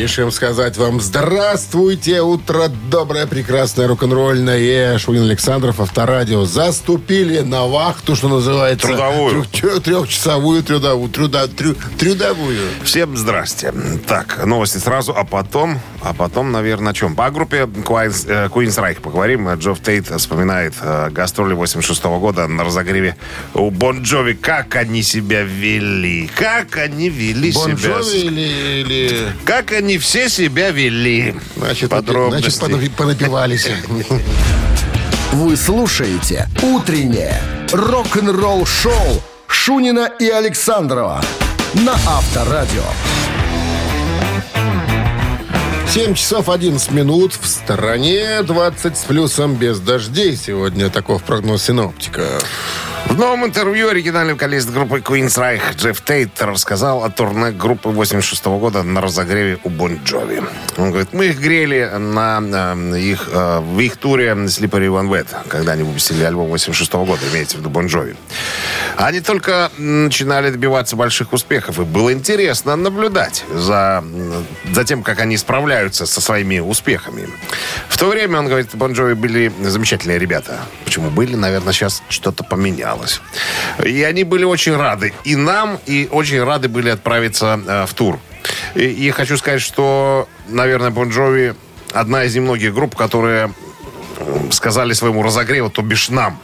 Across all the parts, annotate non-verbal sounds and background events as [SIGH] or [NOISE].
Спешим сказать вам здравствуйте, утро доброе, прекрасное, рок-н-ролльное. Шунин Александров, Авторадио, заступили на вахту, что называется. Трудовую. Трех- трехчасовую трудовую. Труда, трю- трудовую. Всем здрасте. Так, новости сразу, а потом, а потом, наверное, о чем? По группе Queens, э, Queen's Reich поговорим. Джофф Тейт вспоминает э, гастроли 86 года на разогреве у Бон Джови. Как они себя вели? Как они вели Бон себя? Джови или... или... Как они все себя вели? Значит, Подробности. значит, понапи- понапивались. Вы слушаете «Утреннее рок-н-ролл-шоу» Шунина и Александрова на Авторадио. 7 часов 11 минут. В стороне 20 с плюсом без дождей. Сегодня таков прогноз синоптика. В новом интервью оригинальный вокалист группы Queensrÿche Джефф Тейт рассказал о турне группы 86 года на разогреве у Бон Джови. Он говорит, мы их грели на э, их, э, в их туре Slippery When Wet, когда они выпустили альбом 86 года, имеется в виду Бон Джови. Они только начинали добиваться больших успехов, и было интересно наблюдать за, за тем, как они справляются со своими успехами. В то время, он говорит, Бон Джови были замечательные ребята. Почему были, наверное, сейчас что-то поменялось. И они были очень рады и нам, и очень рады были отправиться э, в тур. И, и хочу сказать, что, наверное, Бон Джови одна из немногих групп, которые сказали своему разогреву, то бишь нам,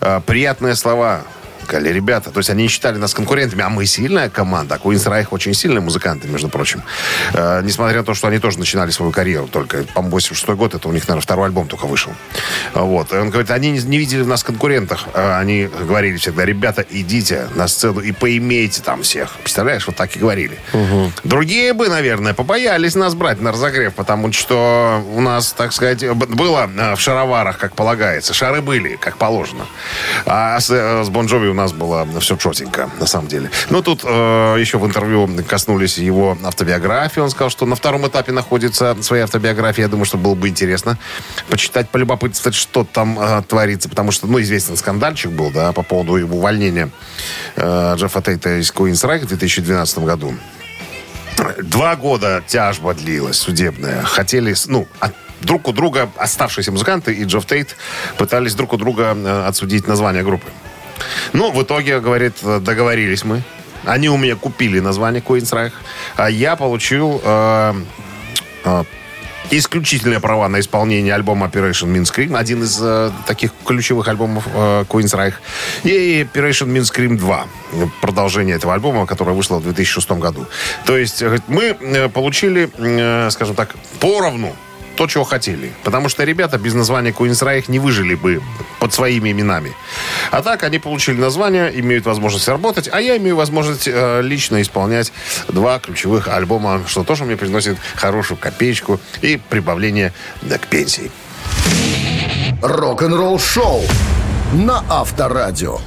э, приятные слова. Сказали, ребята, то есть они не считали нас конкурентами, а мы сильная команда. А Queen's Reich очень сильные музыканты, между прочим. Э, несмотря на то, что они тоже начинали свою карьеру только, по-моему, 86 год, это у них, наверное, второй альбом только вышел. Вот. И он говорит, они не, видели в нас конкурентах. Э, Они говорили всегда, ребята, идите на сцену и поимейте там всех. Представляешь, вот так и говорили. Другие бы, наверное, побоялись нас брать на разогрев, потому что у нас, так сказать, было э, в шароварах, как полагается. Шары были, как положено. А с, э, с Бон Джови у нас было все четенько, на самом деле. Но тут э, еще в интервью коснулись его автобиографии. Он сказал, что на втором этапе находится своя автобиография. Я думаю, что было бы интересно почитать, полюбопытствовать, что там э, творится. Потому что, ну, известен скандальчик был, да, по поводу его увольнения э, Джеффа Тейта из Reich в 2012 году. Два года тяжба длилась судебная. Хотели, ну, от- друг у друга оставшиеся музыканты и Джефф Тейт пытались друг у друга э, отсудить название группы. Ну, в итоге, говорит, э, договорились мы. Они у меня купили название Queen's Reich, а я получил э, э, исключительные права на исполнение альбома Operation Mindscream, один из э, таких ключевых альбомов э, Queen's Reich, и Operation Mindscream 2, продолжение этого альбома, которое вышло в 2006 году. То есть э, мы э, получили, э, скажем так, поровну то, чего хотели. Потому что ребята без названия Queen's Reich не выжили бы под своими именами. А так они получили название, имеют возможность работать, а я имею возможность э, лично исполнять два ключевых альбома, что тоже мне приносит хорошую копеечку и прибавление э, к пенсии. Рок-н-ролл-шоу на Авторадио.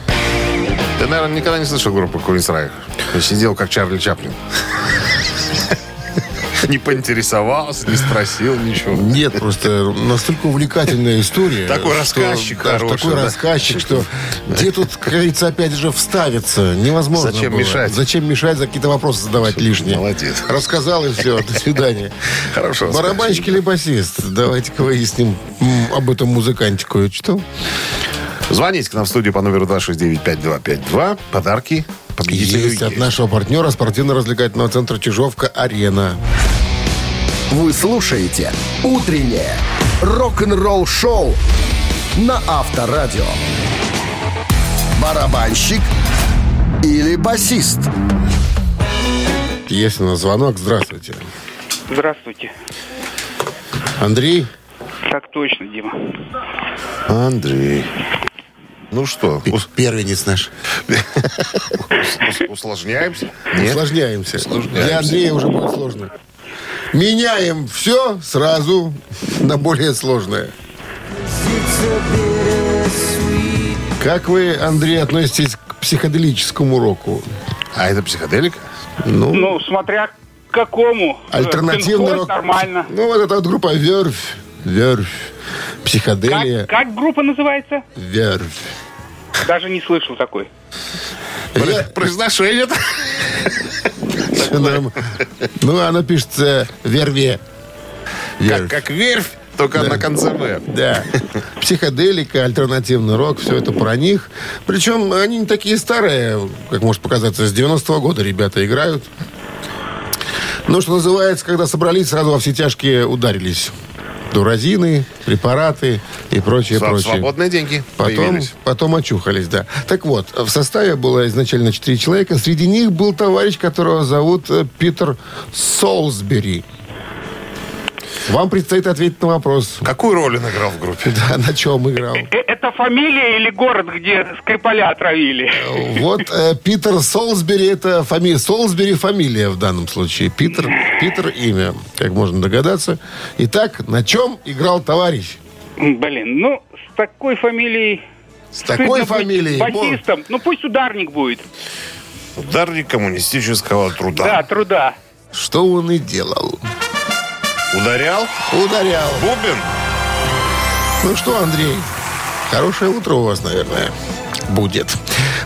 Ты, наверное, никогда не слышал группу Queen's Reich? Сидел как Чарли Чаплин. [LAUGHS] Не поинтересовался, не спросил ничего. Нет, просто настолько увлекательная история. Такой рассказчик хороший, Такой рассказчик, что где тут, как говорится, опять же вставиться невозможно Зачем мешать? Зачем мешать, за какие-то вопросы задавать лишние? Молодец. Рассказал и все, до свидания. [LAUGHS] Хорошо Барабанщик или басист? Давайте-ка выясним об этом музыканте кое-что. Звоните к нам в студию по номеру 269-5252. Подарки победителю Есть от нашего партнера спортивно-развлекательного центра «Чижовка-Арена». Вы слушаете «Утреннее рок-н-ролл-шоу» на Авторадио. Барабанщик или басист? Есть у нас звонок. Здравствуйте. Здравствуйте. Андрей? Так точно, Дима. Андрей. Ну что, Первенец наш. [LAUGHS] ус- усложняемся? Нет? Усложняемся. Усложняемся. Для Андрея уже будет сложно. Меняем все сразу на более сложное. Как вы, Андрей, относитесь к психоделическому року? А это психоделик? Ну, Ну, смотря к какому. альтернативный Пинк-Флойд рок. Нормально. Ну, вот эта вот группа Верфь. верфь, психоделия, Как, как группа называется? верфь. Даже не слышал такой. Вер- Произношение Всё норм- Ну, она пишется верве. как, как верфь, только на конце «в». Да. Психоделика, альтернативный рок, все это про них. Причем они не такие старые, как может показаться, с 90-го года ребята играют. Ну, что называется, когда собрались, сразу во все тяжкие ударились. Дуразины, препараты и прочее, Сва- прочее. Свободные деньги Потом, появились. потом очухались, да. Так вот, в составе было изначально четыре человека. Среди них был товарищ, которого зовут э, Питер Солсбери. Вам предстоит ответить на вопрос. Какую роль он играл в группе? Да, на чем играл? Э, Это фамилия или город, где Скрипаля отравили? Вот э, Питер Солсбери, это фамилия. Солсбери фамилия в данном случае. Питер, Питер имя, как можно догадаться. Итак, на чем играл товарищ? Блин, ну, с такой фамилией... С такой фамилией? Басистом. Ну, пусть ударник будет. Ударник коммунистического труда. Да, труда. Что он и делал? Ударял? Ударял. Бубен? Ну что, Андрей, хорошее утро у вас, наверное, будет.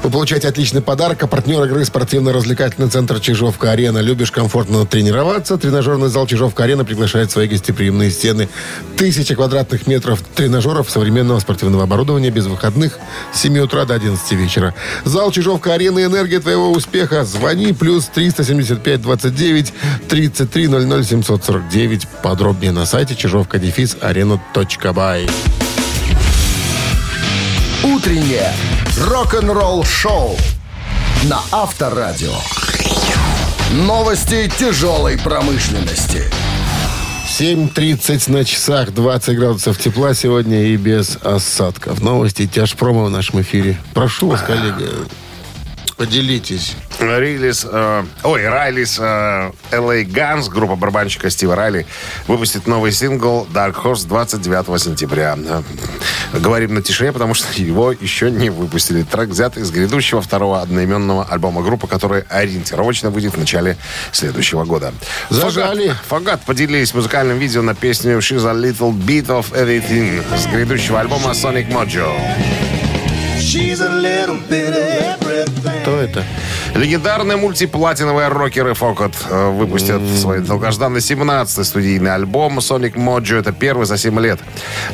Вы получаете отличный подарок, а партнер игры спортивно-развлекательный центр «Чижовка-арена». Любишь комфортно тренироваться? Тренажерный зал «Чижовка-арена» приглашает в свои гостеприимные стены. Тысяча квадратных метров тренажеров современного спортивного оборудования без выходных с 7 утра до 11 вечера. Зал «Чижовка-арена» – энергия твоего успеха. Звони плюс 375 29 33 00 749. Подробнее на сайте чижовка-арена.бай. Утреннее рок-н-ролл-шоу на Авторадио. Новости тяжелой промышленности. 7.30 на часах, 20 градусов тепла сегодня и без осадков. Новости тяжпрома в нашем эфире. Прошу вас, коллега, поделитесь. Рилис, э, ой, Райлис э, LA Guns, группа барабанщика Стива Райли, выпустит новый сингл Dark Horse 29 сентября. Э, Говорим на тишине, потому что [LAUGHS] его еще не выпустили. Трек взят из грядущего второго одноименного альбома группы, который ориентировочно выйдет в начале следующего года. Зажали. Фагат, Фагат поделились музыкальным видео на песню She's a Little Bit of Everything с грядущего альбома Sonic Mojo. Кто это? Легендарные мультиплатиновые рокеры Фокот э, выпустят свой долгожданный 17-й студийный альбом Sonic Mojo. Это первый за 7 лет.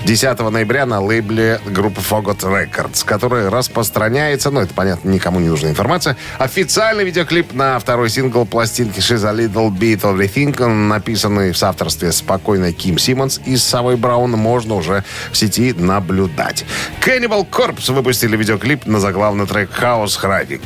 10 ноября на лейбле группы Фогот Records, который распространяется, ну, это, понятно, никому не нужна информация, официальный видеоклип на второй сингл пластинки She's a Little Bit of Everything, написанный в соавторстве с покойной Ким Симмонс и с Савой Браун, можно уже в сети наблюдать. Cannibal Corpse выпустили видеоклип на заглавный трек «Хаос Хравик».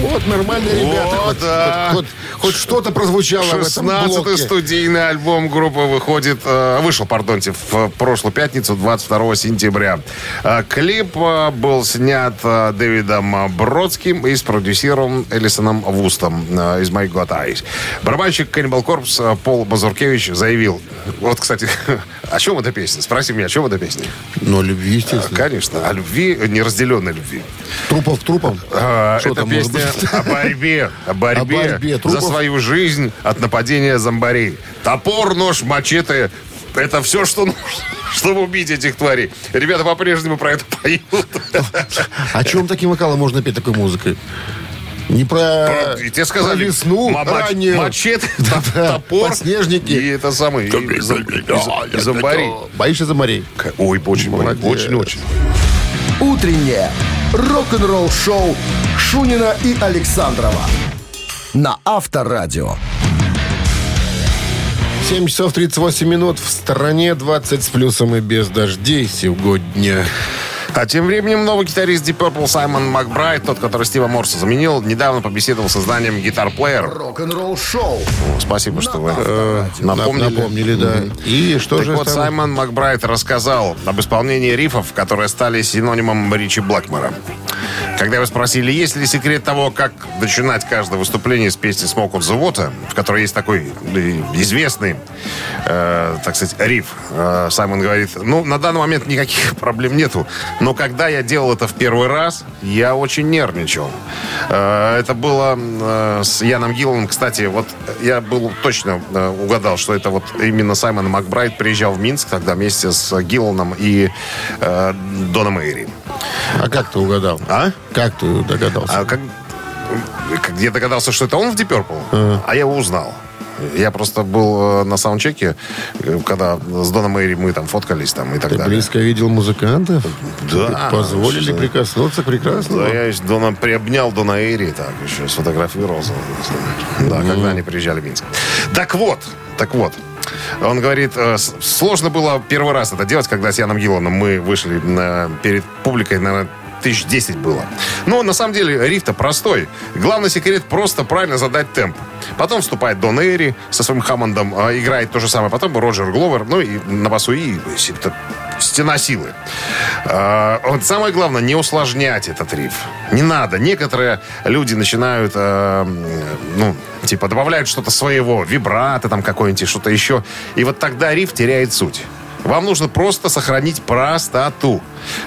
Вот, нормальные ребята. Вот, Хоть, да. хоть- хоть- хоть что-то прозвучало в этом 16-й блоке. студийный альбом группы выходит, э, вышел, пардонте, в прошлую пятницу, 22 сентября. Э, Клип э, был снят Дэвидом Бродским и спродюсирован Элисоном Вустом из «My God Eyes». Барабанщик Cannibal Corpse Пол Базуркевич заявил, вот, кстати, [LAUGHS] о чем эта песня? Спроси меня, о чем эта песня? Но любви, естественно. Конечно, о любви, неразделенной любви. Трупов к трупам. А, Что Это песня о борьбе. О борьбе, О борьбе за свою жизнь от нападения зомбарей. Топор, нож, мачете. Это все, что нужно, [LAUGHS] чтобы убить этих тварей. Ребята по-прежнему про это поют. О чем таким вокалом можно петь такой музыкой? Не про, И тебе сказали, про весну ма- мач- раннюю. мачете, [LAUGHS] топор. подснежники. И это самый, и зом- и зом- и зомбарей. Боишься за морей? Ой, очень, Молодец. очень, очень. Утреннее рок-н-ролл-шоу Шунина и Александрова на Авторадио. 7 часов 38 минут. В стороне 20 с плюсом и без дождей сегодня. А тем временем новый гитарист Deep Purple Саймон Макбрайт, тот, который Стива Морса заменил, недавно побеседовал с изданием Guitar Player. Рок-н-ролл-шоу. Спасибо, что вы Э, напомнили. Напомнили, да. И что так же вот, там? Саймон Макбрайт рассказал об исполнении рифов, которые стали синонимом Ричи Блэкмора. Когда его спросили, есть ли секрет того, как начинать каждое выступление с песни «Smoke of the Water», в которой есть такой э, известный, э, так сказать, риф, э, Саймон говорит, ну, на данный момент никаких [LAUGHS] проблем нету, но когда я делал это в первый раз, я очень нервничал. Э, это было э, с Яном Гилланом, кстати, вот я был точно э, угадал, что это вот именно Саймон Макбрайт приезжал в Минск тогда вместе с Гилланом и э, Доном Эйри. А как ты угадал? А? Как ты догадался? А как, я догадался, что это он в Deep Purple, а я его узнал. Я просто был э, на саундчеке, э, когда с Доном Мэри мы там фоткались там и так Ты далее. близко видел музыкантов? Да. Позволили Что- прикоснуться к прекрасному? Да, я еще Дона приобнял Дона Эйри, так, еще сфотографировался. Да, когда они приезжали в Минск. Так вот, так вот. Он говорит, э, сложно было первый раз это делать, когда с Яном Гилланом мы вышли на- перед публикой, наверное, тысяч десять было. Но на самом деле риф-то простой. Главный секрет просто правильно задать темп. Потом вступает Дон Эйри со своим Хаммондом, э, играет то же самое. Потом Роджер Гловер, ну и на басу и т- стена силы. Э, вот самое главное, не усложнять этот риф. Не надо. Некоторые люди начинают, э, ну, типа, добавляют что-то своего, вибрато там какое-нибудь, что-то еще. И вот тогда риф теряет суть. Вам нужно просто сохранить простоту.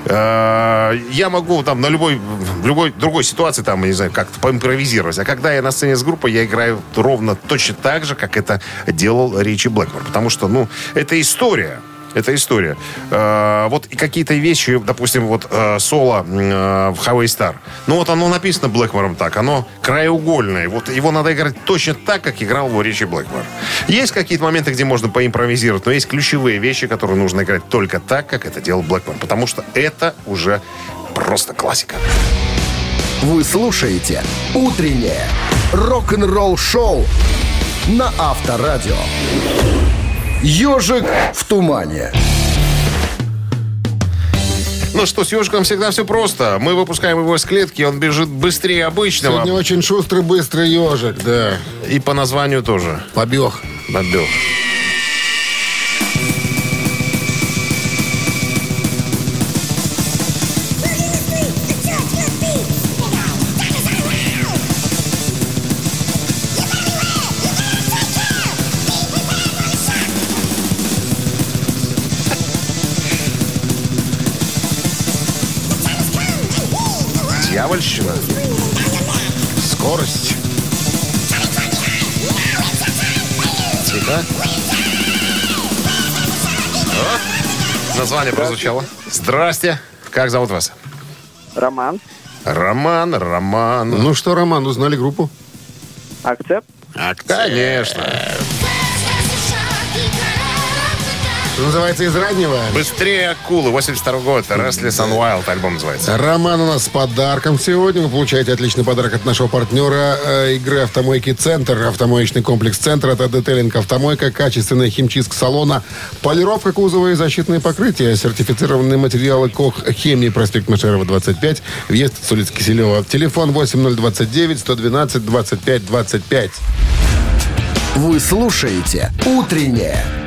Э, Я могу там на любой, любой другой ситуации там, не знаю, как-то поимпровизировать. А когда я на сцене с группой, я играю ровно точно так же, как это делал Ричи Блэкмор. Потому что, ну, это история. Это история. Э, вот какие-то вещи, допустим, вот э, соло э, в Highway Star. Ну вот оно написано Блэкмором так, оно краеугольное. Вот его надо играть точно так, как играл его Ричи Блэкмор. Есть какие-то моменты, где можно поимпровизировать, но есть ключевые вещи, которые нужно играть только так, как это делал Блэкмор. Потому что это уже просто классика. Вы слушаете «Утреннее рок-н-ролл-шоу» на Авторадио. «Ежик в тумане». Ну что, с ежиком всегда все просто. Мы выпускаем его из клетки, он бежит быстрее обычного. Сегодня очень шустрый, быстрый ежик, да. И по названию тоже. Побег. Бобел. Дьявольщина. Скорость. Тихо. О, название прозвучало. Здрасте. Как зовут вас? Роман. Роман, Роман. Ну что, Роман, узнали группу? Акцепт. Конечно. Что называется из раннего? Быстрее акулы. 82 год. Restless and Wild альбом называется. Роман у нас с подарком сегодня. Вы получаете отличный подарок от нашего партнера э, игры «Автомойки Центр». Автомоечный комплекс «Центр» это детейлинг «Автомойка», качественная химчистка салона, полировка кузова и защитные покрытия, сертифицированные материалы КОХ «Хемии», проспект Машерова, 25, въезд с улицы Киселева. Телефон 8029 112 25 25. Вы слушаете «Утреннее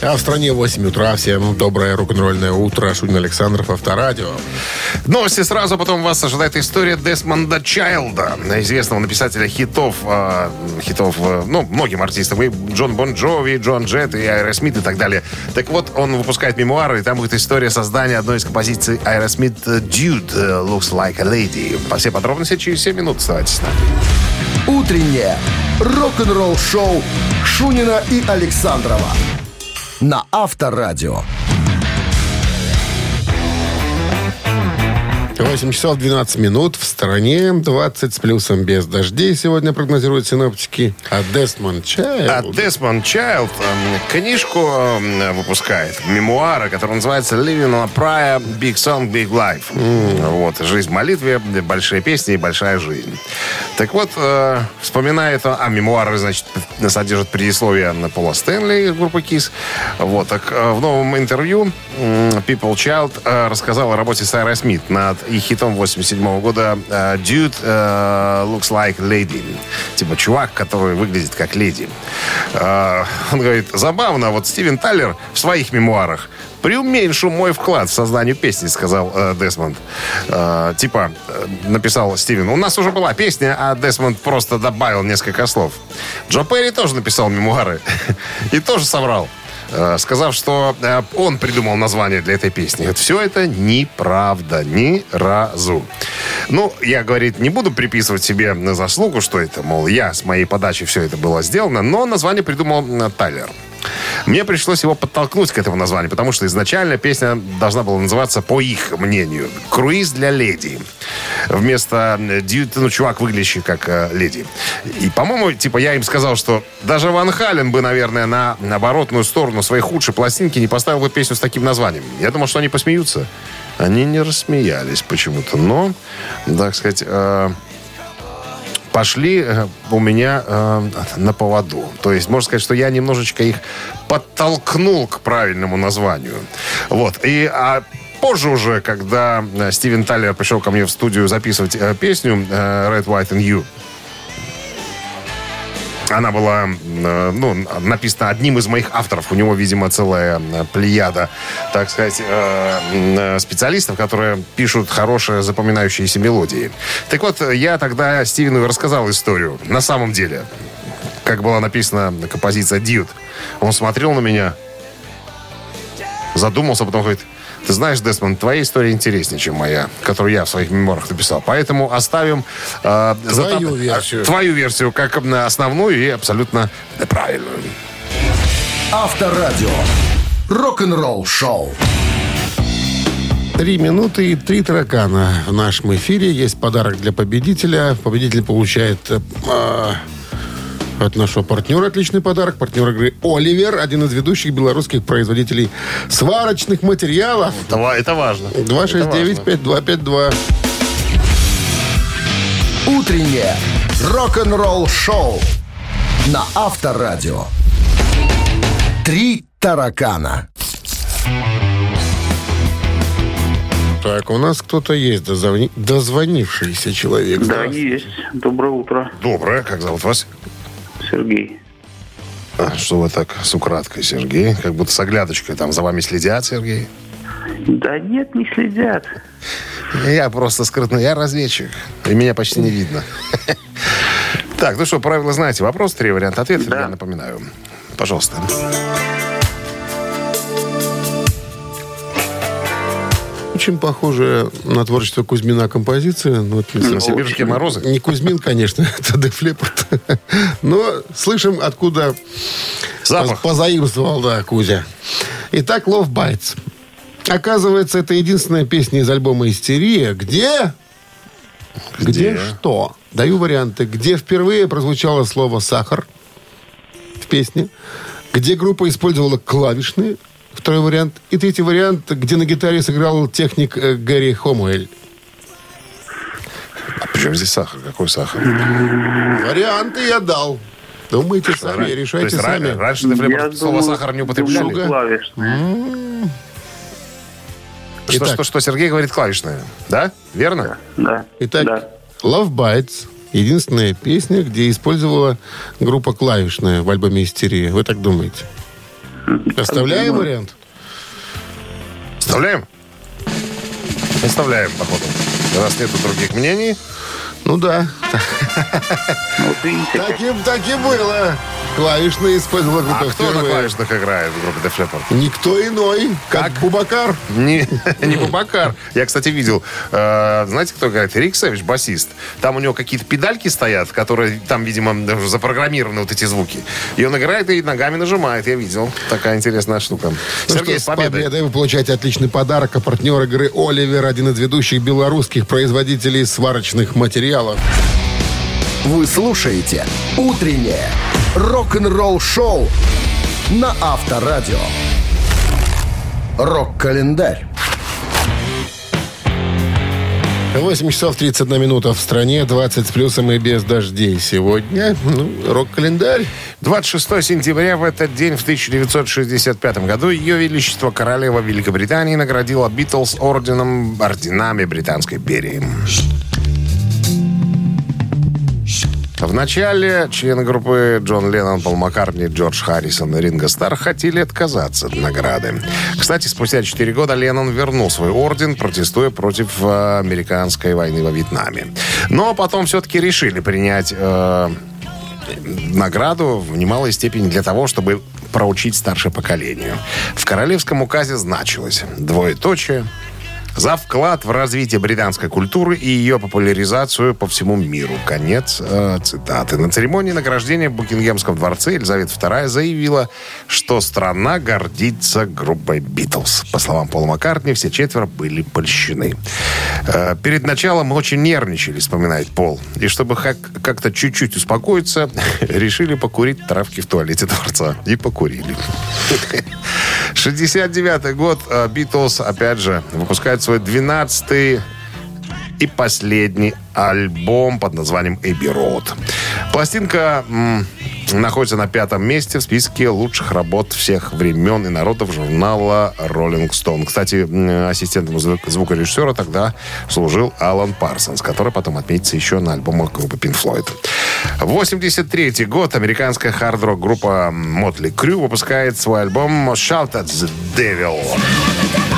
А в стране 8 утра. Всем доброе рок-н-ролльное утро. Шунин Александров, Авторадио. Новости сразу, потом вас ожидает история Десмонда Чайлда, известного написателя хитов, э, хитов, э, ну, многим артистам, и Джон Бон Джови, и Джоан Джетт, и Аэросмит и так далее. Так вот, он выпускает мемуары, и там будет история создания одной из композиций Аэросмит Dude э, Looks Like a Lady. По все подробности через 7 минут. Оставайтесь с нами. «Утреннее рок-н-ролл-шоу» Шунина и Александрова на Авторадио. 8 часов 12 минут. В стороне 20 с плюсом без дождей. Сегодня прогнозируют синоптики. А Дестмон А Чайлд... Десмонд Чайлд эм, книжку эм, выпускает, мемуары, которая называется «Living on a Prayer. Big Song, Big Life». Вот, «Жизнь в молитве, большие песни и большая жизнь». Так вот, э, вспоминает, а мемуары, значит, содержат предисловие на Пола Стэнли группы KISS. Вот, так э, в новом интервью People Child э, рассказал о работе Сайра Смит над их хитом 87 года э, Dude э, Looks Like Lady. Типа чувак, который выглядит как леди. Он говорит, забавно, вот Стивен Тайлер в своих мемуарах преуменьшу мой вклад в создание песни, сказал э, Десмонд. Э, типа, э, написал Стивен, у нас уже была песня, а Десмонд просто добавил несколько слов. Джо Перри тоже написал мемуары [LAUGHS] и тоже соврал сказав, что э, он придумал название для этой песни. Все это неправда, ни разу. Ну, я, говорит, не буду приписывать себе на заслугу, что это, мол, я с моей подачи все это было сделано, но название придумал э, Тайлер. Мне пришлось его подтолкнуть к этому названию, потому что изначально песня должна была называться, по их мнению, «Круиз для леди». Вместо э, «Дьют», ну, чувак, выглядящий как э, леди. И, по-моему, типа, я им сказал, что даже Ван Хален бы, наверное, на, оборотную сторону своей худшей пластинки не поставил бы песню с таким названием. Я думал, что они посмеются. Они не рассмеялись почему-то. Но, так сказать... э, пошли э, у меня э, на поводу. То есть, можно сказать, что я немножечко их подтолкнул к правильному названию. Вот. И а позже уже, когда э, Стивен Тайлер пришел ко мне в студию записывать э, песню э, Red, White and You, она была э, ну, написана одним из моих авторов. У него, видимо, целая плеяда, так сказать, э, э, специалистов, которые пишут хорошие запоминающиеся мелодии. Так вот, я тогда Стивену рассказал историю. На самом деле, как была написана композиция «Дьют». Он смотрел на меня, задумался, потом говорит, ты знаешь, Десмонд, твоя история интереснее, чем моя, которую я в своих мемуарах написал. Поэтому оставим э, Твою версию. твою версию как основную и абсолютно правильную. Авторадио. Рок-н-ролл шоу. Три минуты и три таракана в нашем эфире. Есть подарок для победителя. Победитель получает э, от нашего партнера отличный подарок. Партнер игры «Оливер», один из ведущих белорусских производителей сварочных материалов. Это, это важно. 269-5252. Утреннее рок-н-ролл шоу на Авторадио. Три таракана. Так, у нас кто-то есть, дозвони- дозвонившийся человек. Да, есть. Доброе утро, Доброе. Как зовут вас? Сергей. А, что вы так с украдкой, Сергей? Как будто с оглядочкой там за вами следят, Сергей? Да нет, не следят. Я просто скрытный, я разведчик. И меня почти не видно. [LAUGHS] Так, ну что, правила знаете. Вопрос, три варианта ответа, Да. я напоминаю. Пожалуйста. Очень похоже на творчество Кузьмина композиция. Ну, вот, На сибирские морозы? Не Кузьмин, конечно, [LAUGHS] это Деф Леппорт. Но слышим, откуда Запах. поз- позаимствовал, да, Кузя. Итак, Love Bites. Оказывается, это единственная песня из альбома «Истерия», где... Где, Где? что? Даю варианты. Где впервые прозвучало слово «сахар» в песне, где группа использовала клавишные, второй вариант, и третий вариант, где на гитаре сыграл техник э, Гэри Хомуэль. А причем здесь сахар? Какой сахар? Варианты я дал. Думайте сами, То решайте есть сами. раньше Деф Я слово думаю, сахар не употребляли? думаю. Что, что, что Сергей говорит клавишная? Да? Верно? Да. Итак, Да. Love Bites. Единственная песня, где использовала группа клавишная в альбоме «Истерия». Вы так думаете? Оставляем вариант? Оставляем? Оставляем, походу. Раз нету других мнений. Ну да. Ну, видите, Таким, так и было. Клавишные использовала группа А кто на впервые. клавишных играет в группе Def Leppard? Никто иной, как Бубакар. Не, [LAUGHS] не Бубакар. Я, кстати, видел. э, знаете, кто играет? Рик Сэвидж, басист. Там у него какие-то педальки стоят, которые там, видимо, даже запрограммированы вот эти звуки. И он играет и ногами нажимает. Я видел. Такая интересная штука. Ну Сергей, что, с победой вы получаете отличный подарок. А партнер игры «Оливер» один из ведущих белорусских производителей сварочных материалов. Вы слушаете «Утреннее рок-н-ролл-шоу» на Авторадио. Рок-календарь. 8 часов 31 минута в стране, 20 с плюсом и без дождей. Сегодня ну, рок-календарь. 26 сентября в этот день, в 1965 году, Ее Величество Королева Великобритании наградила Битлз орденом, орденами Британской империи. В начале члены группы Джон Леннон, Пол Маккартни, Джордж Харрисон и Ринго Стар хотели отказаться от награды. Кстати, спустя 4 года Леннон вернул свой орден, протестуя против э, американской войны во Вьетнаме. Но потом все-таки решили принять э, награду в немалой степени для того, чтобы проучить старшее поколение. В королевском указе значилось двоеточие – за вклад в развитие британской культуры и ее популяризацию по всему миру. Конец э, цитаты. На церемонии награждения в Букингемском дворце Елизавета II заявила, что страна гордится группой «Битлз». По словам Пола Маккартни, все четверо были польщены. Э, перед началом мы очень нервничали, вспоминает Пол. И чтобы как-то чуть-чуть успокоиться, [LAUGHS] решили покурить травки в туалете дворца. И покурили. [LAUGHS] 69-й год. Битлз, опять же, выпускает свой 12-й и последний альбом под названием «Эбби Роуд». Пластинка м, находится на пятом месте в списке лучших работ всех времен и народов журнала Rolling Stone. Кстати, ассистентом звук, звукорежиссера тогда служил Алан Парсонс, который потом отметится еще на альбомах группы Pink Floyd. 83 год американская хард-рок группа Motley Crue выпускает свой альбом «Shout at the Devil».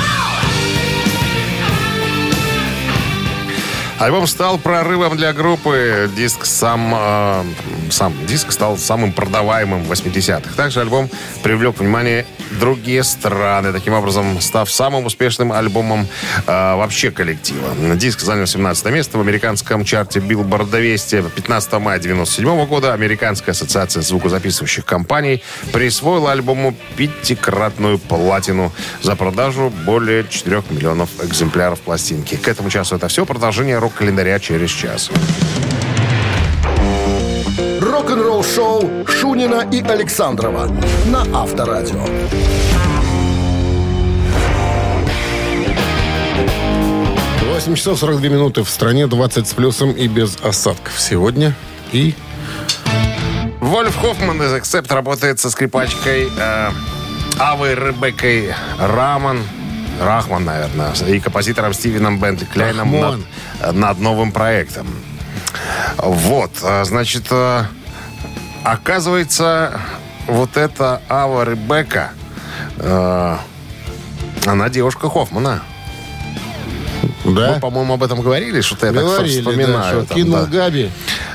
Альбом стал прорывом для группы. Диск сам, э, сам диск стал самым продаваемым в 80-х. Также альбом привлек внимание другие страны, таким образом став самым успешным альбомом э, вообще коллектива. Диск занял 17 место в американском чарте Billboard 200. 15 мая 1997 года Американская ассоциация звукозаписывающих компаний присвоила альбому пятикратную платину за продажу более 4 миллионов экземпляров пластинки. К этому часу это все. Продолжение рок-календаря через час. Рок-н-ролл шоу Шунина и Александрова на Авторадио. 8 часов 42 минуты в стране, 20 с плюсом и без осадков. Сегодня и... Вольф Хоффман из Accept работает со скрипачкой э, Авой Ребеккой Раман. Рахман, наверное, и композитором Стивеном Бентли Кляйном над, над новым проектом. Вот, э, значит, э, оказывается, вот эта Ава Ребекка, э, она девушка Хоффмана. Да? Мы, по-моему, об этом говорили, что-то я Говорили, так вспоминаю. да, там, кинул да. Габи.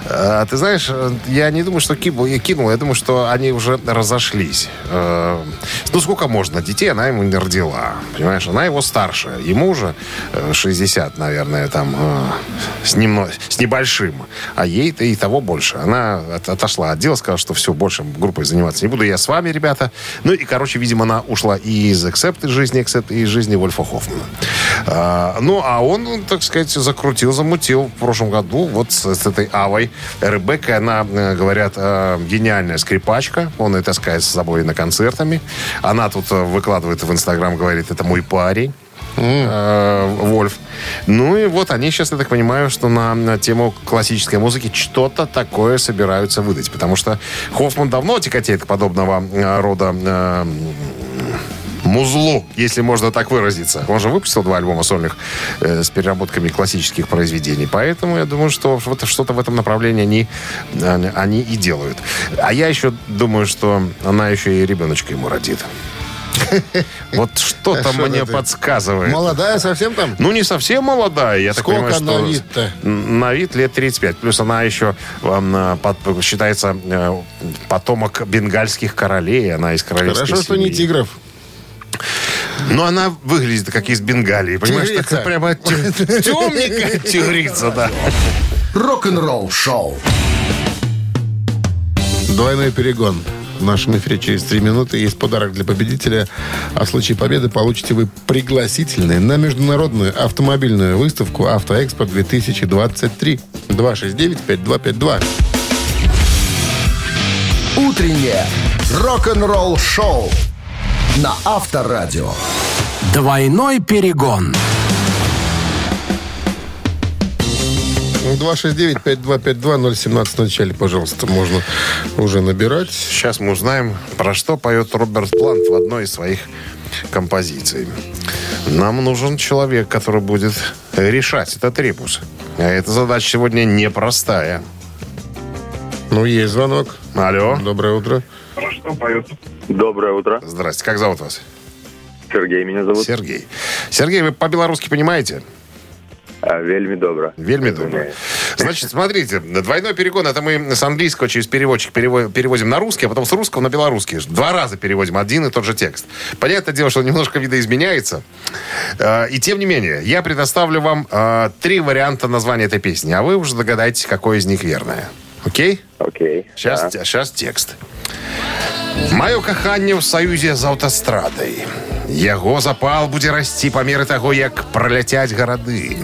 А, Ты знаешь, я не думаю, что кинул, я кинул, я думаю, что они уже разошлись. Э, Ну, сколько можно? Детей она ему не родила. Понимаешь, она его старшая. Ему уже э, 60, наверное, там, э, с, немно, с небольшим. А ей-то и того больше. Она от- отошла от дела, сказала, что все, больше группой заниматься не буду. Я с вами, ребята. Ну, и, короче, видимо, она ушла и из Accept, из жизни Accept, и из жизни Вольфа Хоффмана. А, Ну, а он, так сказать, закрутил, замутил в прошлом году вот с, с этой Авой. Ребекка, она, э, говорят, э, гениальная скрипачка. Он ее таскает с собой на концертами. Она тут э, выкладывает в Инстаграм, говорит, это мой парень. Вольф. Ну и вот они сейчас, я так понимаю, что на, на тему классической музыки что-то такое собираются выдать. Потому что Хоффман давно тяготеет к подобного рода э, музлу, если можно так выразиться. Он же выпустил два альбома сольных э, с переработками классических произведений. Поэтому я думаю, что вот что-то в этом направлении они, они, и делают. А я еще думаю, что она еще и ребеночка ему родит. [LAUGHS] Вот что-то Что мне подсказывает. Молодая совсем там? Ну, не совсем молодая. Я Сколько так понимаю, на что... вид-то? На вид лет 35. Плюс она еще под- считается э, потомок бенгальских королей. Она из королевской Хорошо, что не семьи. тигров. Но она выглядит как из Бенгалии. Понимаешь, Тигрица. такая прямо темненькая [LAUGHS] тигрица, да. Рок-н-ролл шоу. Двойной перегон. В нашем эфире через три минуты есть подарок для победителя. А в случае победы получите вы пригласительные на международную автомобильную выставку «Автоэкспо-2023». 269-5252. Утреннее рок-н-ролл шоу на Авторадио. Двойной перегон. 269-5252-017 в начале, пожалуйста, можно уже набирать. Сейчас мы узнаем, про что поет Роберт Плант в одной из своих композиций. Нам нужен человек, который будет решать этот ребус. А эта задача сегодня непростая. Ну, есть звонок. Алло. Доброе утро. Доброе утро. Здрасте. Как зовут вас? Сергей меня зовут. Сергей. Сергей, вы по-белорусски понимаете? А, вельми добро. Вельми добро. Значит, смотрите, двойной перегон, это мы с английского через переводчик перево- переводим на русский, а потом с русского на белорусский. Два раза переводим один и тот же текст. Понятное дело, что немножко видоизменяется. Э, И тем не менее, я предоставлю вам э, три варианта названия этой песни, а вы уже догадаетесь, какое из них верное. Окей? Окей. Сейчас, Да. те- сейчас текст. Маё каханне ў саюзе з аўтастрадай. Яго запал будзе расці па меры таго, як праляцяць гарады.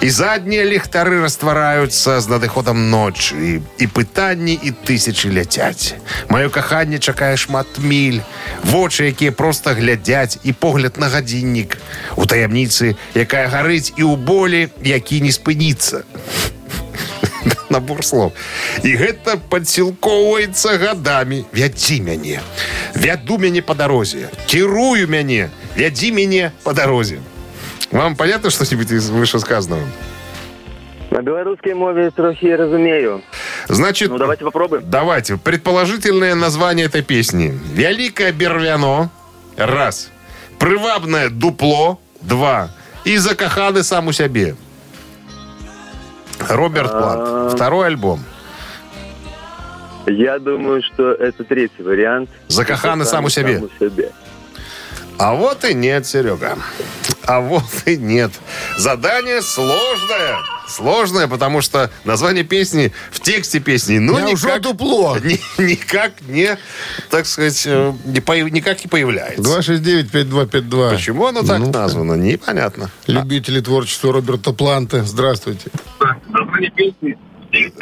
І заднія ліхтары раствараюцца з надыходам ночы. І пытанні і тысячы ляцяць. Маё каханне чакае шмат міль. Вочы, якія проста глядзяць, і погляд на гадзіннік. У таямніцы, якая гарыць, і ў болі, які не спыніцца набор слов. І гэта падсілкоўваецца гадамі. Вядзі мяне. Вяду мяне по дарозе. Кірую мяне. Вядзі мяне по дарозе. Вам понятно что-нибудь из вышесказанного? На белорусской мове трохи разумею. Значит, Ну, давайте попробуем. давайте. Предположительное название этой песни. Великое Бервяно. Раз. Прывабное дупло. Два. И закаханы сам у себе. Роберт Плант. Второй альбом. Я думаю, что это третий вариант. Закаханы сам у себе. Сам у себе. А вот и нет, Серега. А вот и нет. Задание сложное. Сложное, потому что название песни в тексте песни, ну, Я уже никак, дупло. [LAUGHS] ни- никак не, так сказать, э, не появ- никак не появляется. 269-5252. Почему оно так Ну, названо, непонятно. Любители творчества Роберта Планта. Здравствуйте.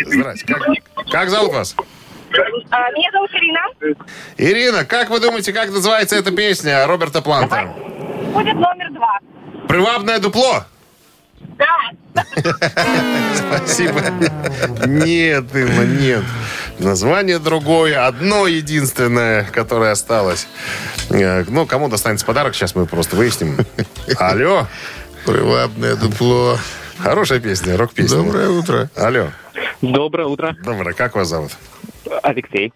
Здрасте. Как, как зовут вас? А, Меня зовут Ирина. Ирина, как вы думаете, как называется эта песня Роберта Планта? Будет номер два. Привабное дупло? Да. Спасибо. Нет, Ирма, нет. Название другое, одно единственное, которое осталось. Э, Ну, кому достанется подарок, сейчас мы просто выясним. Алло. Привабное дупло. Хорошая песня, рок-песня. Доброе утро. Алло. Доброе утро, Доброе, как вас зовут? Алексей.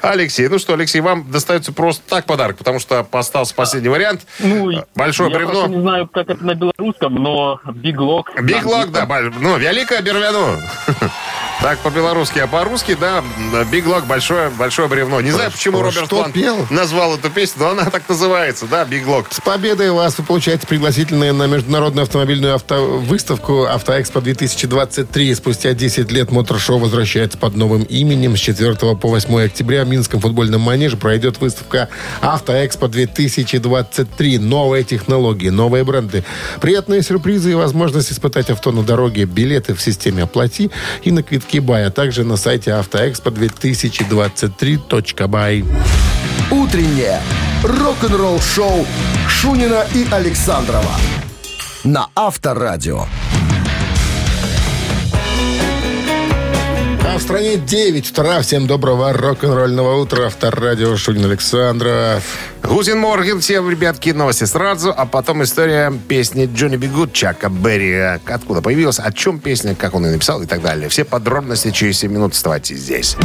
Алексей, ну что, Алексей, вам достается просто так подарок, потому что остался последний вариант. Ну, Большое я бревно. просто не знаю, как это на белорусском, но Big Lock. Big Lock, да, ну, великое бервяно. [LAUGHS] Так по-белорусски, а по-русски, да, Big Lock, большое, большое бревно. Не знаю, почему Роберт Плант пел? назвал эту песню, но она так называется, да, Big Lock. С победой вас вы получаете пригласительные на международную автомобильную авто- выставку «Автоэкспо 2023». Спустя 10 лет мотор-шоу возвращается под новым именем. С 4 по 8 октября в Минском футбольном манеже пройдет выставка «Автоэкспо 2023». Новые технологии, новые бренды, приятные сюрпризы и возможность испытать авто на дороге. Билеты в системе «Оплати» и на квитки «Бай», а также на сайте автоэкспо2023.бай. Утреннее рок-н-ролл-шоу Шунина и Александрова на Авторадио. В стране 9 утра. Всем доброго рок-н-ролльного утра. Авторадио Шунин Александров. Гутин Морген, всем, ребятки, новости сразу, а потом история песни Джонни Бигут Чака Берри. Откуда появилась, о чем песня, как он ее написал и так далее. Все подробности через 7 минут. Оставайтесь здесь.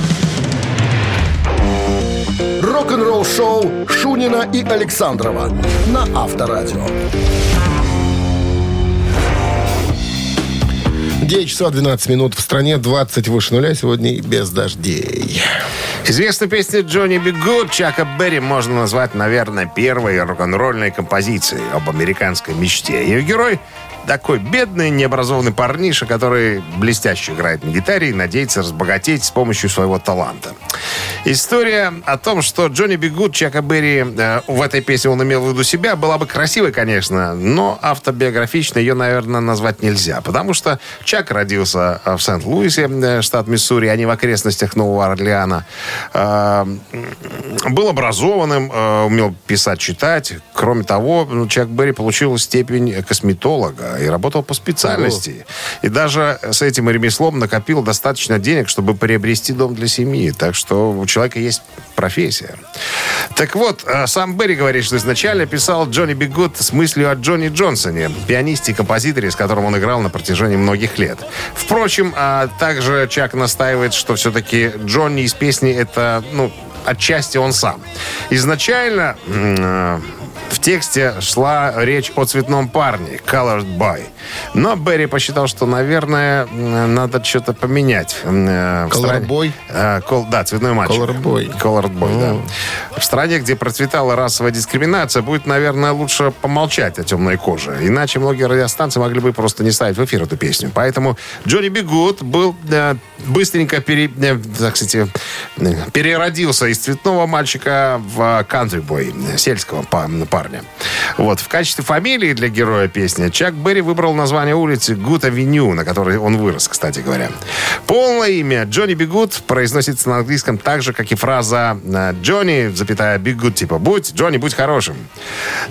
Рок-н-ролл-шоу Шунина и Александрова на Авторадио. 9 часов 12 минут. В стране 20 выше нуля. Сегодня и без дождей. Известную песню Джонни Бигут Чака Берри можно назвать, наверное, первой рок-н-ролльной композицией об американской мечте. Ее герой такой бедный, необразованный парниша, который блестяще играет на гитаре и надеется разбогатеть с помощью своего таланта. История о том, что Джонни Бигуд Чака Берри э, в этой песне он имел в виду себя, была бы красивой, конечно, но автобиографично ее, наверное, назвать нельзя. Потому что Чак родился э, в Сент-Луисе, э, штат Миссури, а не в окрестностях Нового Орлеана. Э, был образованным, э, умел писать, читать. Кроме того, ну, Чак Берри получил степень косметолога и работал по специальности. И даже с этим ремеслом накопил достаточно денег, чтобы приобрести дом для семьи. Так что у человека есть профессия. Так вот, э, сам Берри говорит, что изначально писал Джонни Бигуд с мыслью о Джонни Джонсоне, пианисте и композиторе, с которым он играл на протяжении многих лет. Впрочем, а также Чак настаивает, что все-таки Джонни из песни это, ну, отчасти он сам. Изначально э, в тексте шла речь о цветном парне, Colored Boy. Но Берри посчитал, что, наверное, надо что-то поменять. Э, Colored Boy? Э, кол- да, цветной мальчик. Colored Boy. Colored Boy, да. В стране, где процветала расовая дискриминация, будет, наверное, лучше помолчать о темной коже. Иначе многие радиостанции могли бы просто не ставить в эфир эту песню. Поэтому Johnny B. Goode был э, быстренько пере, э, так сказать, э, переродился из цветного мальчика в boy, сельского па- парня. Вот. В качестве фамилии для героя песни Чак Берри выбрал название улицы Goode Avenue, на которой он вырос, кстати говоря. Полное имя Johnny B. Goode произносится на английском так же, как и фраза э, Johnny, запятая be good, типа «Будь, Джонни, будь хорошим».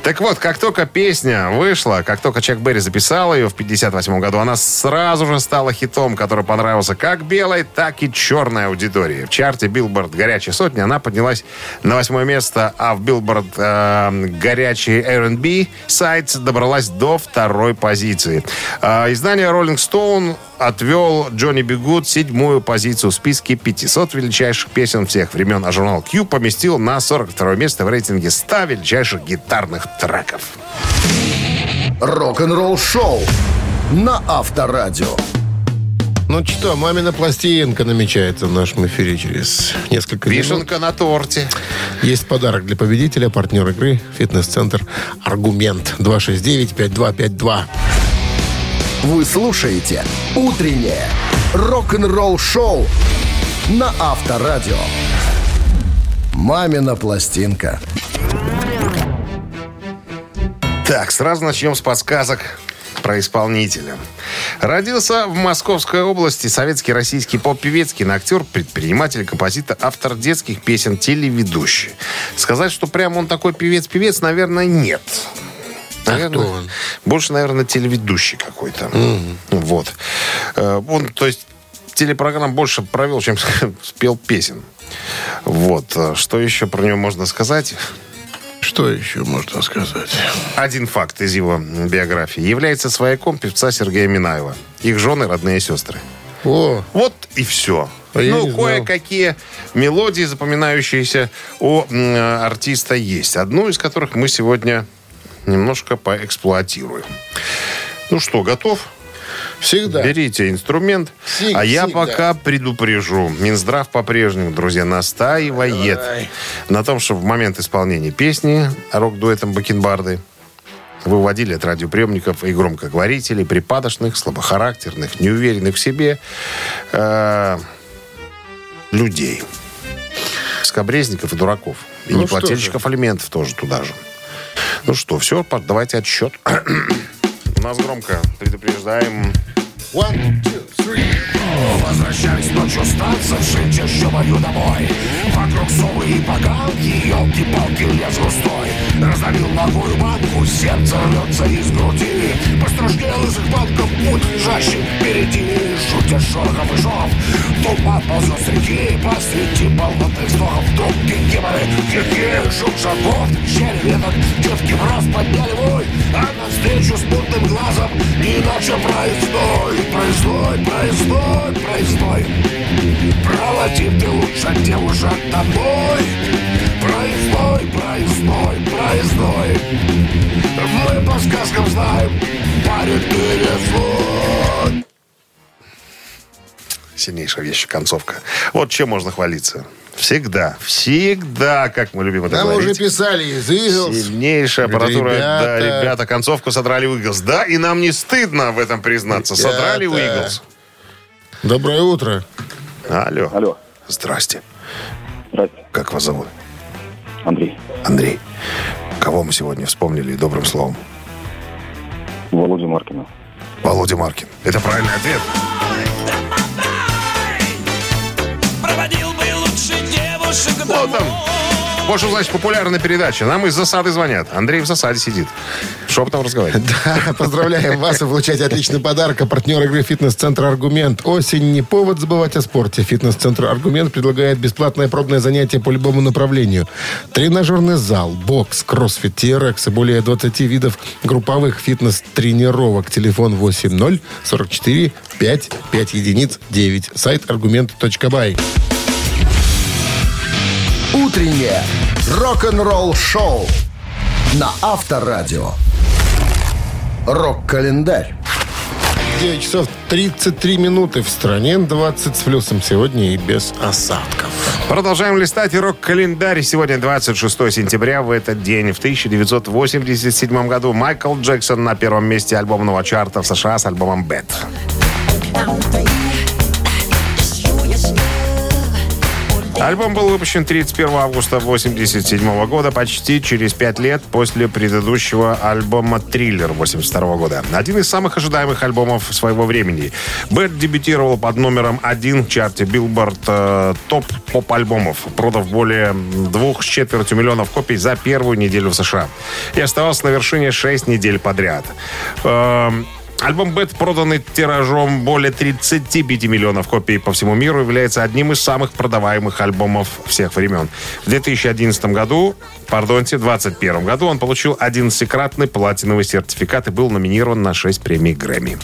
Так вот, как только песня вышла, как только Чак Берри записал ее в 58 году, она сразу же стала хитом, который понравился как белой, так и черной аудитории. В чарте Билборд «Горячая сотня» она поднялась на восьмое место, а в Билборд э, «Горячий R&B» Sides добралась до второй позиции. А, издание Rolling Stone отвел Johnny B. Goode седьмую позицию в списке 500 величайших песен всех времен, а журнал Q поместил на 42 место в рейтинге 100 величайших гитарных треков. Рок-н-ролл шоу на Авторадио. Ну что, мамина пластинка намечается в нашем эфире через несколько минут. Вишенка на торте. Есть подарок для победителя, партнер игры, фитнес-центр «Аргумент» 269-5252. Вы слушаете «Утреннее рок-н-ролл шоу» на Авторадио. «Мамина пластинка». Так, сразу начнем с подсказок про исполнителя. Родился в Московской области советский российский поп-певец, киноактер, предприниматель, композитор, автор детских песен, телеведущий. Сказать, что прям он такой певец-певец, наверное, нет. Наверное, кто он? Больше, наверное, телеведущий какой-то. Вот. Э, Он, то есть, телепрограмм больше провел, чем [LAUGHS] спел песен. Вот. Э, Что еще про него можно сказать? Что еще можно сказать? Один факт из его биографии. Является свояком певца Сергея Минаева. Их жены родные сестры. О, Вот и все. А ну, кое-какие мелодии, запоминающиеся у артиста, есть. Одну из которых мы сегодня немножко поэксплуатируем. Ну что, готов? Всегда. Берите инструмент. Всег- а я всегда. пока предупрежу. Минздрав по-прежнему, друзья, настаивает Давай. на том, что в момент исполнения песни рок-дуэтом Бакенбарды выводили от радиоприемников и громкоговорителей припадочных, слабохарактерных, неуверенных в себе э, людей. Скобрезников и дураков. И Ну неплательщиков алиментов тоже туда же. Ну что, все, давайте отсчет. Нас громко предупреждаем. One, two. Возвращаюсь ночью станцевший чащобою домой. Вокруг совы и поганки, елки-палки, лес густой. Раздавил ногою банку, сердце рвется из груди. Пострашнел из их банков путь лежащий впереди. Шутя шорохов и шов, туман ползет с реки. Посреди полноты вздохов вдруг геморы Хихи, шум шагов, щель веток. Девки в раз подняли вой А навстречу с мутным глазом иначе проездной, проездной, проездной, проездной Проводи ты лучше девушек домой Проездной, проездной, проездной Мы по сказкам знаем Парень ты не злой Сильнейшая вещь, концовка. Вот чем можно хвалиться. Всегда, всегда, как мы любим это Нам уже говорить. писали из Eagles. Сильнейшая аппаратура. Ребята. Да, ребята, концовку содрали у Eagles. Да, и нам не стыдно в этом признаться. Ребята. Содрали у Eagles. Доброе утро. Алло. Алло. Здрасте. Здрасте. Как вас зовут? Андрей. Андрей. Кого мы сегодня вспомнили добрым словом? Володя Маркина. Володя Маркин. Это правильный ответ. Ну, там, больше узнать популярная передача. Нам из засады звонят. Андрей в засаде сидит. Шепотом разговаривает. [LAUGHS] Да, поздравляем вас. Вы получаете отличный подарок. А партнер игры «Фитнес-центр Аргумент». Осень не повод забывать о спорте. «Фитнес-центр Аргумент» предлагает бесплатное пробное занятие по любому направлению. Тренажерный зал, бокс, кроссфит, TRX и более 20 видов групповых фитнес-тренировок. Телефон 80 44 5 5 единиц 9. Сайт аргумент.бай. Утреннее рок-н-ролл-шоу на Авторадио. Рок-календарь. 9 часов 33 минуты в стране. 20 с плюсом сегодня и без осадков. Продолжаем листать рок-календарь. Сегодня 26 сентября. В этот день, в 1987 году, Майкл Джексон на первом месте альбомного чарта в США с альбомом «Bad». Альбом был выпущен 31 августа 1987 года, почти через пять лет после предыдущего альбома «Триллер» 1982 года. Один из самых ожидаемых альбомов своего времени. Bad дебютировал под номером один в чарте Билборд э, топ поп-альбомов, продав более двух с четвертью миллионов копий за первую неделю в США. И оставался на вершине шесть недель подряд. Эм, Альбом «Bad», проданный тиражом более 35 миллионов копий по всему миру, является одним из самых продаваемых альбомов всех времен. В 2011 году, пардонте, 2021 году он получил 11-кратный платиновый сертификат и был номинирован на 6 премий Грэмми.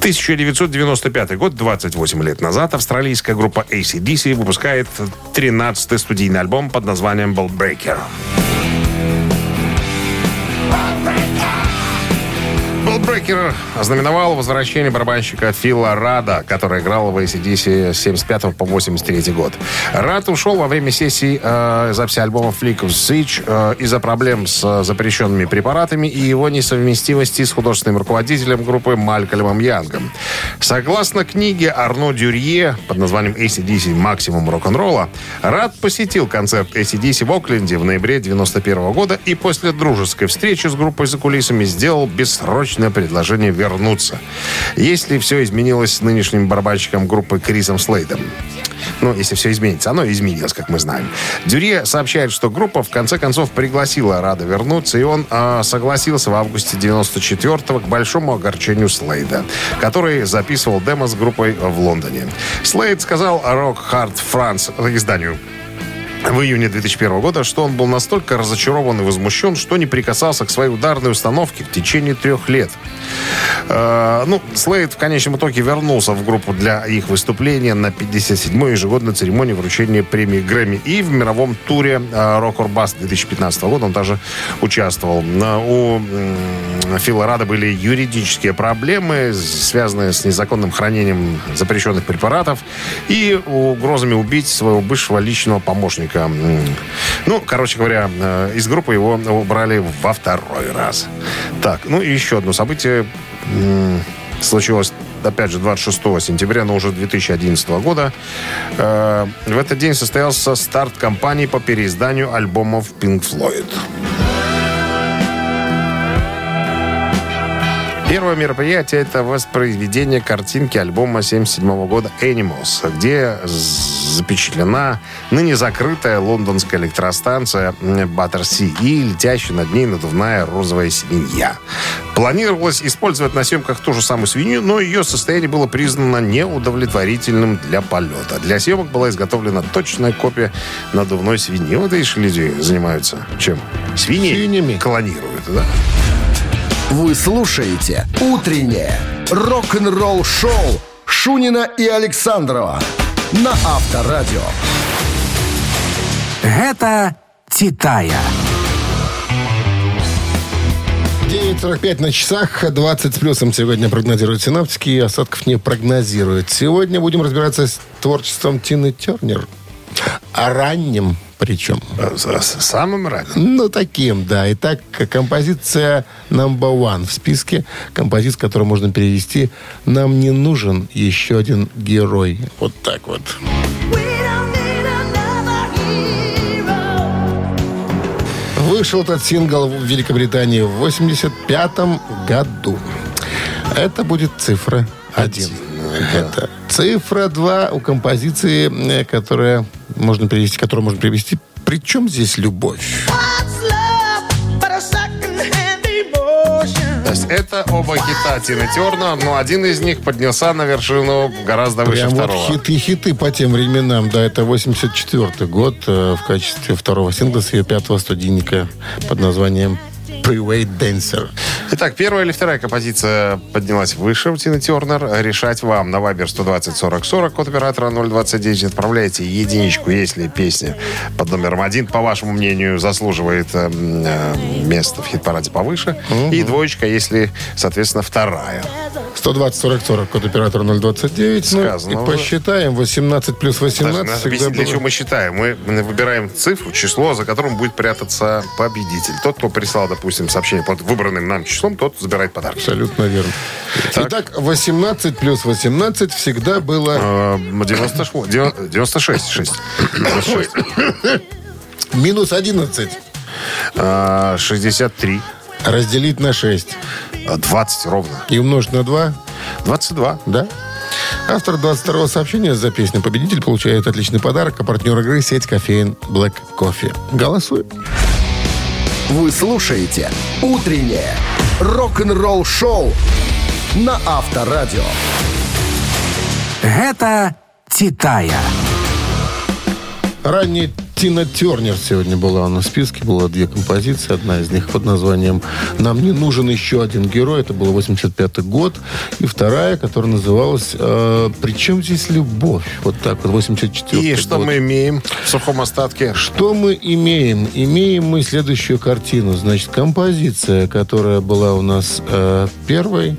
1995 год, 28 лет назад, австралийская группа ACDC выпускает 13-й студийный альбом под названием «Ball Breaker». Breaker ознаменовал возвращение барабанщика Фила Рада, который играл в ACDC с 75 по 83 год. Рад ушел во время сессии э, записи альбома Flick of Siege э, из-за проблем с запрещенными препаратами и его несовместимости с художественным руководителем группы Малькольмом Янгом. Согласно книге Арно Дюрье под названием ACDC «Максимум рок-н-ролла», Рад посетил концерт ACDC в Окленде в ноябре 91 года и после дружеской встречи с группой за кулисами сделал предложение вернуться. Если все изменилось с нынешним барабанщиком группы Крисом Слейдом. Ну, если все изменится. Оно изменилось, как мы знаем. Дюрье сообщает, что группа в конце концов пригласила Рада вернуться, и он э, согласился в августе 94-го к большому огорчению Слейда, который записывал демо с группой в Лондоне. Слейд сказал Rock Hard France изданию в июне 2001 года, что он был настолько разочарован и возмущен, что не прикасался к своей ударной установке в течение трех лет. Э, ну, Слейд в конечном итоге вернулся в группу для их выступления на 57-й ежегодной церемонии вручения премии Грэмми и в мировом туре Rock or Bust 2015 года он также участвовал. На- У Фила Рада были юридические проблемы, связанные с незаконным хранением запрещенных препаратов и угрозами убить своего бывшего личного помощника. М. Ну, короче говоря, э, из группы его убрали во второй раз. Так, ну и еще одно событие случилось опять же, 26 сентября, но уже 2011 года. Э, в этот день состоялся старт кампании по переизданию альбомов Pink Floyd. Первое мероприятие – это воспроизведение картинки альбома 1977 года «Animals», где запечатлена ныне закрытая лондонская электростанция Баттерси и летящая над ней надувная розовая свинья. Планировалось использовать на съемках ту же самую свинью, но ее состояние было признано неудовлетворительным для полета. Для съемок была изготовлена точная копия надувной свиньи. Вот видишь, люди занимаются чем? Свиньи Свиньями. клонируют, да? Вы слушаете «Утреннее рок-н-ролл-шоу» Шунина и Александрова на Авторадио. Гэта Титая. 9.45 на часах, 20 с плюсом сегодня прогнозируют синаптики, и осадков не прогнозируют. Сегодня будем разбираться с творчеством Тины Тернер. О раннем причем. Э, э, самым ранним? Ну, таким, да. Итак, композиция number one в списке. Композиция, которую можно перевести «Нам не нужен еще один герой». Вот так вот. Вышел этот сингл в Великобритании в 85 году. Это будет цифра 1. Это цифра 2 у композиции, э, которая можно перевести, которую можно перевести. Причем здесь любовь? То есть это оба хита Тины Тернер, но один из них поднялся на вершину гораздо выше Прям вот второго. хиты-хиты по тем временам. Да, это 84 год э, в качестве второго сингла с ее пятого студийника под названием Freeway Dancer. Итак, первая или вторая композиция поднялась выше у Тины Тернер. Решать вам. На Вайбер 120 40 40, код оператора 029. Отправляйте единичку, если песня под номером один, по вашему мнению, заслуживает э, э, место в хит-параде повыше. И двоечка, если, соответственно, вторая. 120 40 40, код оператора 029. Ну, Сказано и уже. посчитаем. 18 плюс Даже 18 надо всегда объяснить, для было. чего мы считаем. Мы выбираем цифру, число, за которым будет прятаться победитель. Тот, кто прислал, допустим, сообщение под выбранным нам числом, тот забирает подарок. Абсолютно верно. Итак, 18 плюс 18 всегда было... Э, 96, 96, 6. 96. Минус 11. Э, 63. Разделить на 6. Э, 20 ровно. И умножить на 2. 22. Да? Автор 22-го сообщения за песню «Победитель» получает отличный подарок, а партнер игры – сеть кофеин Black Coffee. Голосуй. Вы слушаете «Утреннее рок-н-ролл-шоу» на Авторадио. Гэта Титая. Ранее Тина Тернер сегодня была в списке. Было две композиции. Одна из них под названием «Нам не нужен еще один герой». Это был 85 год. И вторая, которая называлась э, «Причем здесь любовь?» Вот так вот, 84 И что год. мы имеем в сухом остатке? Что мы имеем? Имеем мы следующую картину. Значит, композиция, которая была у нас э, первой,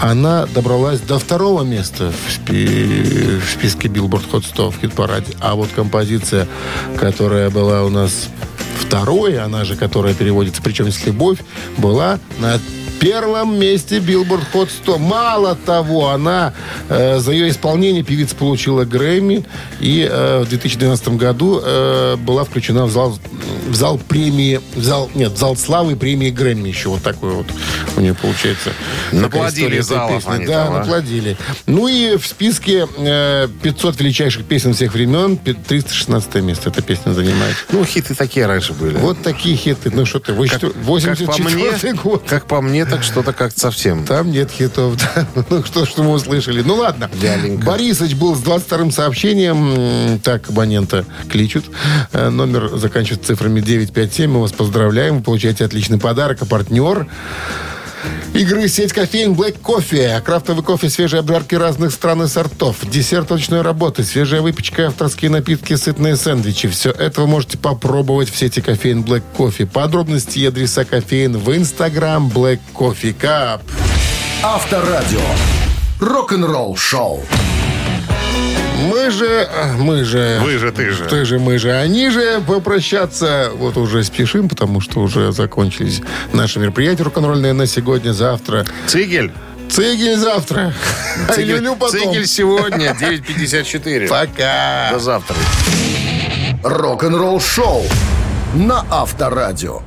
она добралась до второго места в, спи- в списке Billboard Hot 100 в хит-параде. А вот композиция, которая была у нас второй, она же, которая переводится «Причем с любовь», была на первом месте Billboard Hot 100. Мало того, она э, за ее исполнение певица получила Грэмми и э, в 2012 году э, была включена в зал, в зал премии, в зал, нет, в зал славы премии Грэмми еще. Вот такой вот у нее получается. Наплодили залов песни. они Да, там, а? наплодили. Ну и в списке э, 500 величайших песен всех времен пи- 316 место эта песня занимает. Ну, хиты такие раньше были. Вот такие хиты. Ну что ты, вы Как- что, как по 84 мне, год. как по мне, так что-то как-то совсем. Там нет хитов. [LAUGHS] да. Ну, что, что мы услышали. Ну, ладно. Вяленько. Борисыч был с 22-м сообщением. Так, абонента кличут. Э, Номер заканчивается цифрами 957. Мы вас поздравляем. Вы получаете отличный подарок. А партнер Игры сеть кофеин Black Coffee. Крафтовый кофе, свежие обжарки разных стран и сортов. Десерт ручной работы, свежая выпечка, авторские напитки, сытные сэндвичи. Все это вы можете попробовать в сети кофеин Black Coffee. Подробности и адреса кофеин в Instagram Black Coffee Cup. Авторадио. Рок-н-ролл-шоу. Мы же, мы же... Вы же, ты же. Ты же, мы же, они же попрощаться вот уже спешим, потому что уже закончились наши мероприятия рок-н-ролльные на сегодня, завтра. Цигель. Цигель завтра. А Цигель, Люлю потом. Цигель сегодня, 9.54. Пока. До завтра. Рок-н-ролл-шоу на Авторадио.